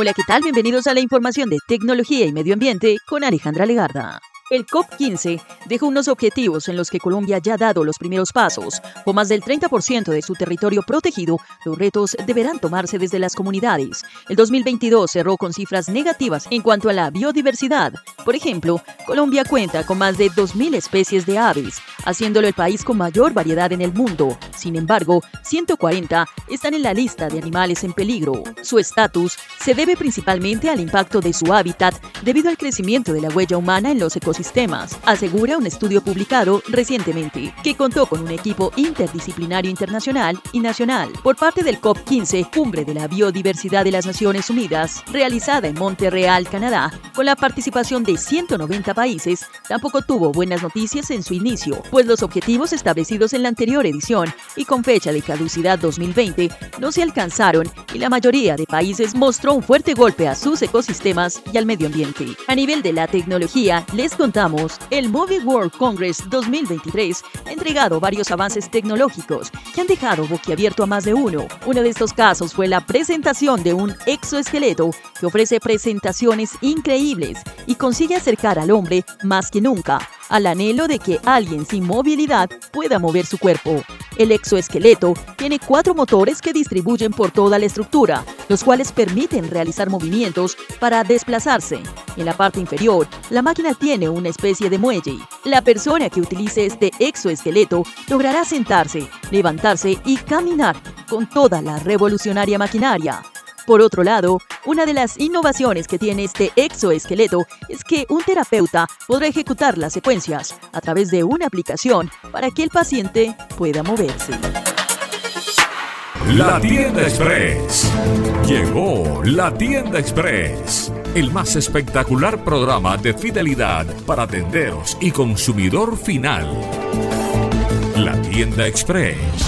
Hola, ¿qué tal? Bienvenidos a la información de tecnología y medio ambiente con Alejandra Legarda. El COP15 dejó unos objetivos en los que Colombia ya ha dado los primeros pasos. Con más del 30% de su territorio protegido, los retos deberán tomarse desde las comunidades. El 2022 cerró con cifras negativas en cuanto a la biodiversidad. Por ejemplo, Colombia cuenta con más de 2.000 especies de aves, haciéndolo el país con mayor variedad en el mundo. Sin embargo, 140 están en la lista de animales en peligro. Su estatus se debe principalmente al impacto de su hábitat debido al crecimiento de la huella humana en los ecosistemas sistemas, asegura un estudio publicado recientemente, que contó con un equipo interdisciplinario internacional y nacional. Por parte del COP15, Cumbre de la Biodiversidad de las Naciones Unidas, realizada en Montreal, Canadá, con la participación de 190 países, tampoco tuvo buenas noticias en su inicio, pues los objetivos establecidos en la anterior edición y con fecha de caducidad 2020 no se alcanzaron y la mayoría de países mostró un fuerte golpe a sus ecosistemas y al medio ambiente. A nivel de la tecnología, les contamos, el Mobile World Congress 2023 ha entregado varios avances tecnológicos que han dejado boquiabierto a más de uno. Uno de estos casos fue la presentación de un exoesqueleto que ofrece presentaciones increíbles y consigue acercar al hombre más que nunca al anhelo de que alguien sin movilidad pueda mover su cuerpo. El exoesqueleto tiene cuatro motores que distribuyen por toda la estructura, los cuales permiten realizar movimientos para desplazarse. En la parte inferior, la máquina tiene una especie de muelle. La persona que utilice este exoesqueleto logrará sentarse, levantarse y caminar con toda la revolucionaria maquinaria. Por otro lado, una de las innovaciones que tiene este exoesqueleto es que un terapeuta podrá ejecutar las secuencias a través de una aplicación para que el paciente pueda moverse. La tienda express. Llegó la tienda express. El más espectacular programa de fidelidad para tenderos y consumidor final. La tienda express